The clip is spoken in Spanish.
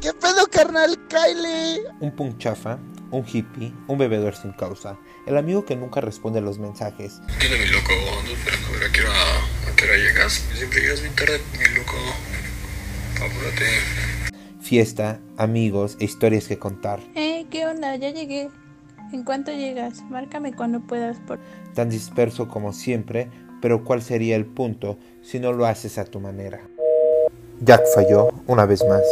¿Qué pedo, carnal? Kylie. Un punchafa, un hippie, un bebedor sin causa, el amigo que nunca responde a los mensajes. Mi loco, a ver a qué hora, llegas. Siempre llegas bien tarde, mi loco. Apúrate. Fiesta, amigos e historias que contar. Eh, ¿qué onda? Ya llegué. ¿En cuánto llegas? Márcame cuando puedas por... Tan disperso como siempre, pero ¿cuál sería el punto si no lo haces a tu manera? Jack falló una vez más.